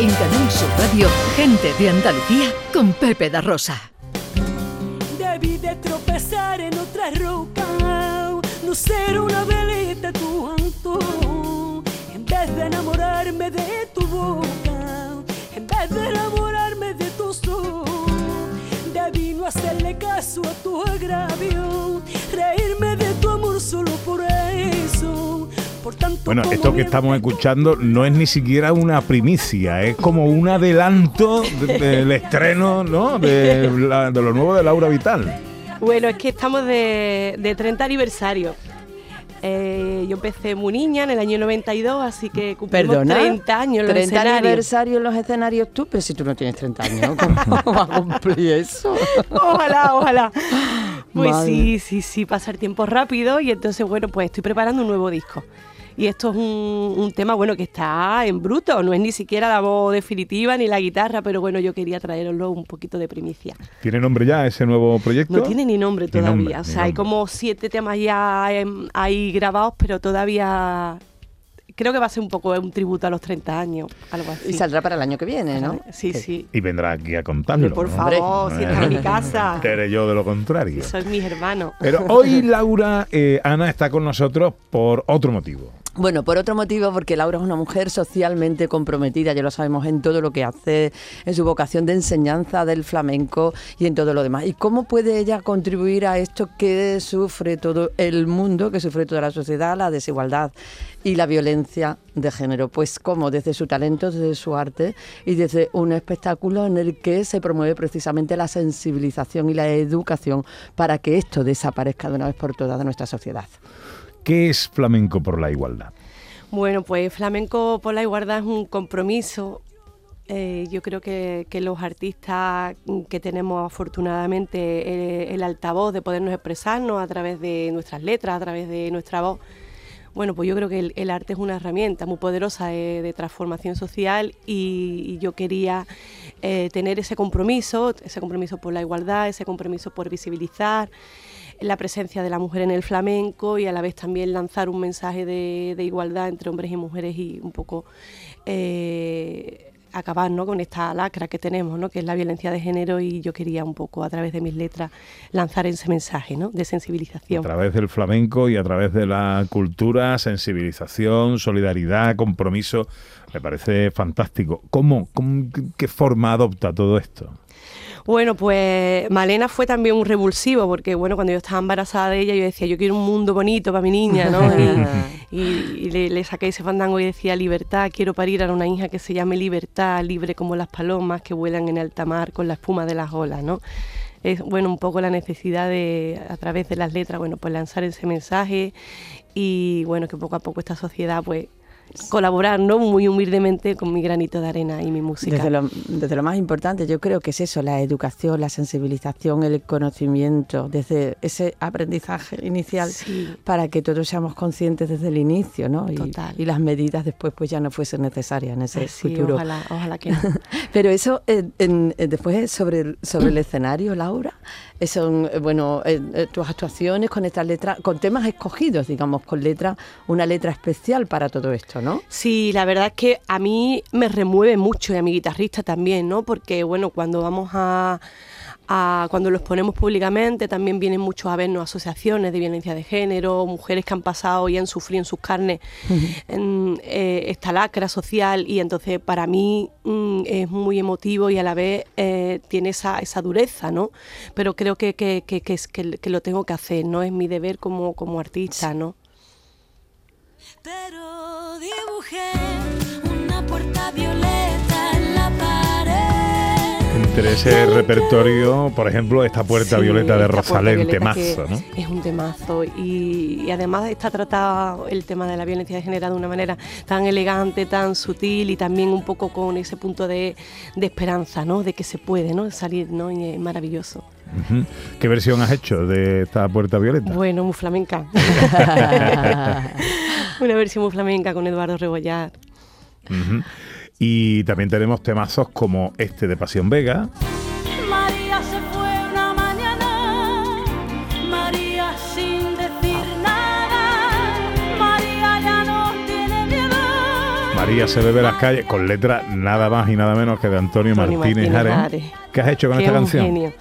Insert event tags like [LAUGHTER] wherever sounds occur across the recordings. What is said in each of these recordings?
En Canal Sur Radio, gente de Andalucía con Pepe da Rosa. Debí de tropezar en otra roca, no ser una veleta tu anto, en vez de enamorarme de tu boca, en vez de enamorarme de tu sol. Debí no hacerle caso a tu agravio, reírme de tu amor solo por eso. Bueno, esto que estamos escuchando no es ni siquiera una primicia, es como un adelanto de- del [LAUGHS] estreno, ¿no? De, la- de lo nuevo de Laura Vital. Bueno, es que estamos de, de 30 aniversario. Eh, yo empecé muy niña en el año 92, así que cumplimos Perdona. 30 años en los 30 escenarios. aniversario en los escenarios tú, pero si tú no tienes 30 años, ¿cómo [LAUGHS] vas a cumplir eso? Ojalá, ojalá. Pues Madre. sí, sí, sí, pasa el tiempo rápido y entonces, bueno, pues estoy preparando un nuevo disco. Y esto es un, un tema, bueno, que está en bruto, no es ni siquiera la voz definitiva ni la guitarra, pero bueno, yo quería traeroslo un poquito de primicia. ¿Tiene nombre ya ese nuevo proyecto? No tiene ni nombre Ni todavía, nombre, o sea, hay como siete temas ya em, ahí grabados, pero todavía creo que va a ser un poco un tributo a los 30 años, algo así. Y saldrá para el año que viene, ¿no? Sí, sí. Y vendrá aquí a contarlo. Por ¿no? favor, si está en mi [LAUGHS] casa. Que eres yo de lo contrario. Sois mis hermanos. Pero hoy Laura, eh, Ana, está con nosotros por otro motivo. Bueno, por otro motivo, porque Laura es una mujer socialmente comprometida, ya lo sabemos, en todo lo que hace, en su vocación de enseñanza del flamenco y en todo lo demás. ¿Y cómo puede ella contribuir a esto que sufre todo el mundo, que sufre toda la sociedad, la desigualdad y la violencia de género? Pues cómo, desde su talento, desde su arte y desde un espectáculo en el que se promueve precisamente la sensibilización y la educación para que esto desaparezca de una vez por todas de nuestra sociedad. ¿Qué es flamenco por la igualdad? Bueno, pues Flamenco por la Igualdad es un compromiso. Eh, yo creo que, los artistas que tenemos afortunadamente eh, el altavoz de podernos expresarnos a través de nuestras letras, a través de nuestra voz, bueno, pues yo creo que el, arte es una herramienta muy poderosa de, transformación social y, yo quería eh, tener ese compromiso, ese compromiso por la igualdad, ese compromiso por visibilizar la presencia de la mujer en el flamenco y a la vez también lanzar un mensaje de, de igualdad entre hombres y mujeres y un poco eh, acabar ¿no? con esta lacra que tenemos, ¿no? que es la violencia de género y yo quería un poco a través de mis letras lanzar ese mensaje ¿no? de A sensibilización. través del flamenco y a través de la cultura, sensibilización, solidaridad, compromiso. Me parece fantástico. ¿Cómo, cómo- qué forma adopta todo esto? Bueno, pues Malena fue también un revulsivo, porque bueno, cuando yo estaba embarazada de ella, yo decía, yo quiero un mundo bonito para mi niña, ¿no? Y, [LAUGHS] y- y le, le saqué ese fandango y decía, libertad, quiero parir a una hija que se llame libertad, libre como las palomas que vuelan en alta mar con la espuma de las olas, ¿no? Es bueno un poco la necesidad de, a través de las letras, bueno, pues lanzar ese mensaje y bueno, que poco a poco esta sociedad pues colaborar, ¿no? Muy humildemente con mi granito de arena y mi música. Desde lo, desde lo más importante, yo creo que es eso, la educación, la sensibilización, el conocimiento, desde ese aprendizaje inicial Sí. para que todos seamos conscientes desde el inicio, ¿no? Y, Total. y las medidas después pues ya no fuesen necesarias en ese sí, futuro. ojalá, ojalá que no. [LAUGHS] Pero eso, eh, en- eh, después sobre el, sobre el escenario, Laura, eh, son, eh, bueno, eh, eh, tus actuaciones con estas letras, con temas escogidos, digamos, con letra, una letra especial para todo esto, ¿no? Sí, la verdad es que a mí me remueve mucho y a mi guitarrista también, ¿no? Porque, bueno, cuando vamos a, a- cuando los ponemos públicamente, también vienen muchos a vernos asociaciones de violencia de género, mujeres que han pasado y han sufrido en sus carnes en, eh, esta lacra social y entonces para mí mm, es muy emotivo y a la vez eh, tiene esa, esa dureza, ¿no? Pero creo que, que, que, que es, que, que lo tengo que hacer, ¿no? Es mi deber como, como artista, ¿no? Pero dibujé una puerta violeta en la pared. Entre ese repertorio, por ejemplo, esta puerta Sí, violeta de Rosalén, temazo, ¿no? Es un temazo y, y además está tratado el tema de la violencia de género de una manera tan elegante, tan sutil y también un poco con ese punto de, de esperanza, ¿no? De que se puede, ¿no? Salir, ¿no? Y es maravilloso. ¿Qué versión has hecho de esta puerta violeta? Bueno, muy flamenca. [LAUGHS] Una versión muy flamenca con Eduardo Rebollar. Y también tenemos temazos como este de Pasión Vega, María se fue una mañana, María sin decir nada, María ya no tiene miedo. María se bebe las calles, con letra nada más y nada menos que de Antonio, Antonio Martínez, Martínez Ares. ¿Qué has hecho con esta canción? genio.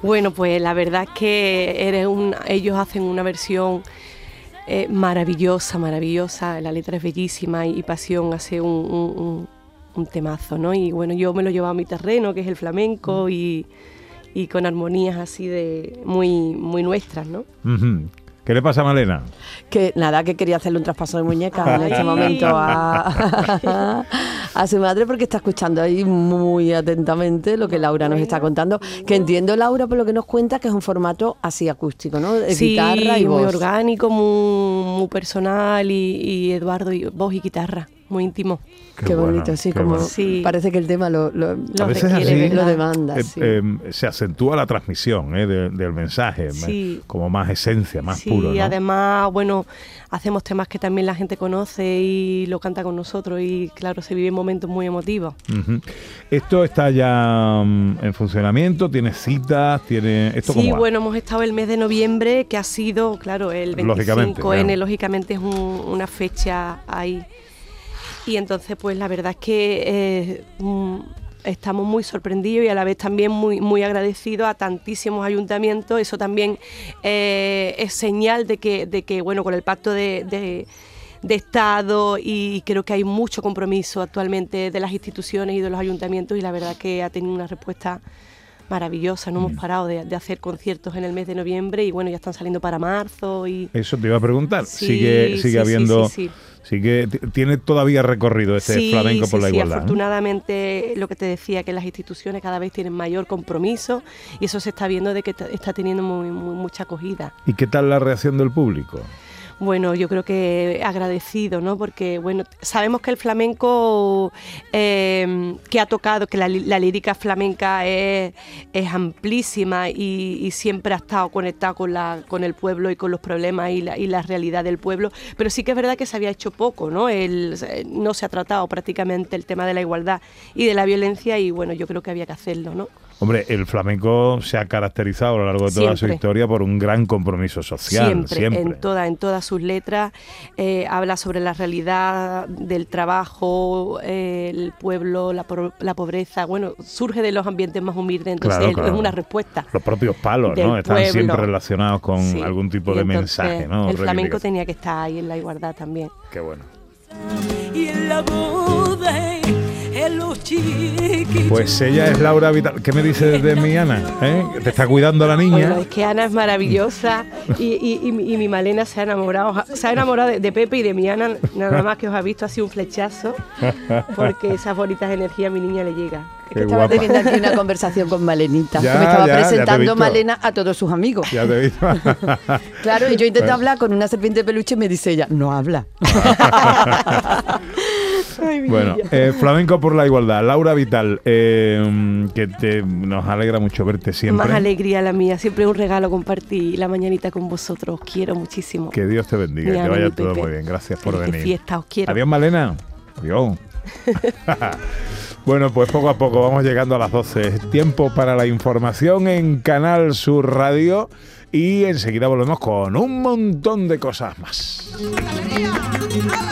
Bueno, pues la verdad es que eres un, ellos hacen una versión eh, maravillosa, maravillosa. La letra es bellísima y, y Pasión hace un, un- un- un temazo, ¿no? Y bueno, yo me lo llevo a mi terreno, que es el Mm. flamenco, y, y con armonías así de muy, muy nuestras, ¿no? ¿Qué le pasa a Malena? Que nada, que quería hacerle un traspaso de muñeca en este momento a, [LAUGHS] a su madre porque está escuchando ahí muy atentamente lo que Laura nos está contando. Que entiendo, Laura, por lo que nos cuenta, que es un formato así acústico, ¿no? De sí, guitarra y muy voz. orgánico, muy, muy personal y, y Eduardo y voz y guitarra, muy íntimo. Qué, bueno, bonito, sí, qué como bueno. Sí. parece que el tema lo, lo- A Lo así lo demanda. eh, sí. eh, se acentúa la transmisión eh, de- del mensaje, Sí. como más esencia, más sí, puro. ¿no? además, bueno, hacemos temas que también la gente conoce y lo canta con nosotros y claro, se viven momentos muy emotivos. Esto está ya mm, en funcionamiento, tiene citas, tiene... ¿Esto Sí, bueno, hemos estado el mes de noviembre, que ha sido, claro, el Lógicamente, 25N, claro. lógicamente es un- una fecha ahí. Y entonces, pues la verdad es que eh, mm, estamos muy sorprendidos y a la vez también muy, muy agradecidos a tantísimos ayuntamientos. Eso también eh, es señal de que, de que, bueno, con el pacto de, de- de Estado y creo que hay mucho compromiso actualmente de las instituciones y de los ayuntamientos y la verdad que ha tenido una respuesta maravillosa. No Mm. hemos parado de, de hacer conciertos en el mes de noviembre y bueno, ya están saliendo para marzo y Eso te iba a preguntar. Sí, sigue sí, sigue sí, habiendo... sí, sí. T- tiene todavía recorrido este Sí, flamenco por sí, la sí, igualdad. ¿no? afortunadamente lo que te decía, que las instituciones cada vez tienen mayor compromiso y eso se está viendo de que está teniendo muy, muy- mucha acogida. ¿Y qué tal la reacción del público? Bueno, yo creo que agradecido, ¿no? Porque, bueno, sabemos que el flamenco eh, que ha tocado, que la, la lírica flamenca es, es amplísima y, siempre ha estado conectado con, la, con el pueblo y con los problemas y la, y la realidad del pueblo, pero sí que es verdad que se había hecho poco, ¿no? El- no se ha tratado prácticamente el tema de la igualdad y de la violencia y, bueno, yo creo que había que hacerlo, ¿no? Hombre, el flamenco se ha caracterizado a lo largo de toda su historia por un gran compromiso social. siempre, Siempre. en toda en todas sus letras eh, habla sobre la realidad del trabajo eh, el pueblo la, por- la pobreza bueno surge de los ambientes más humildes entonces Claro, es- claro. es una respuesta Los propios palos, ¿no? Están pueblo. siempre relacionados con Sí. algún tipo Y de entonces, mensaje, ¿no? el flamenco tenía que estar ahí en la igualdad también Qué bueno. y en la. Pues ella es Laura Vital. ¿Qué me dices de mi Ana? ¿Eh? ¿Te está cuidando la niña? Bueno, es que Ana es maravillosa y, y- y mi- y mi Malena se ha enamorado, se ha enamorado de, de Pepe y de mi Ana, nada más que os ha visto así un flechazo, porque esas bonitas energías a mi niña le llega. Es Qué que estaba guapa. teniendo aquí una conversación con Malenita, Ya, que me estaba ya, presentando. Malena a todos sus amigos. Ya te he visto. [LAUGHS] Claro, y yo intento hablar con una serpiente de peluche y me dice ella, no habla. [LAUGHS] bueno, eh, flamenco por la igualdad. Laura Vital, eh, que te, nos alegra mucho verte siempre. Más alegría la mía, siempre es un regalo compartir la mañanita con vosotros, os quiero muchísimo. Que Dios te bendiga, Mi que vaya todo Pepe. muy bien. Gracias por Feliz venir. fiesta, os quiero. Adiós, Malena. Adiós. [LAUGHS] bueno, pues poco a poco vamos llegando a las 12. Es tiempo para la información en Canal Sur Radio y enseguida volvemos con un montón de cosas más. La